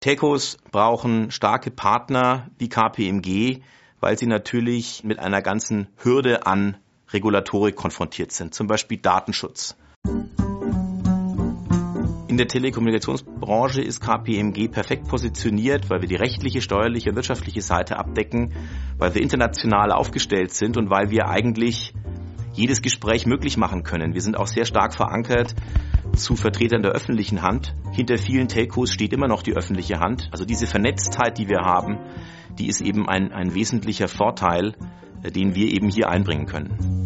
Telcos brauchen starke Partner wie KPMG, weil sie natürlich mit einer ganzen Hürde an Regulatorik konfrontiert sind, zum Beispiel Datenschutz. In der Telekommunikationsbranche ist KPMG perfekt positioniert, weil wir die rechtliche, steuerliche und wirtschaftliche Seite abdecken, weil wir international aufgestellt sind und weil wir eigentlich jedes Gespräch möglich machen können. Wir sind auch sehr stark verankert zu Vertretern der öffentlichen Hand. Hinter vielen Telcos steht immer noch die öffentliche Hand. Also diese Vernetztheit, die wir haben, die ist eben ein, ein wesentlicher Vorteil, äh, den wir eben hier einbringen können.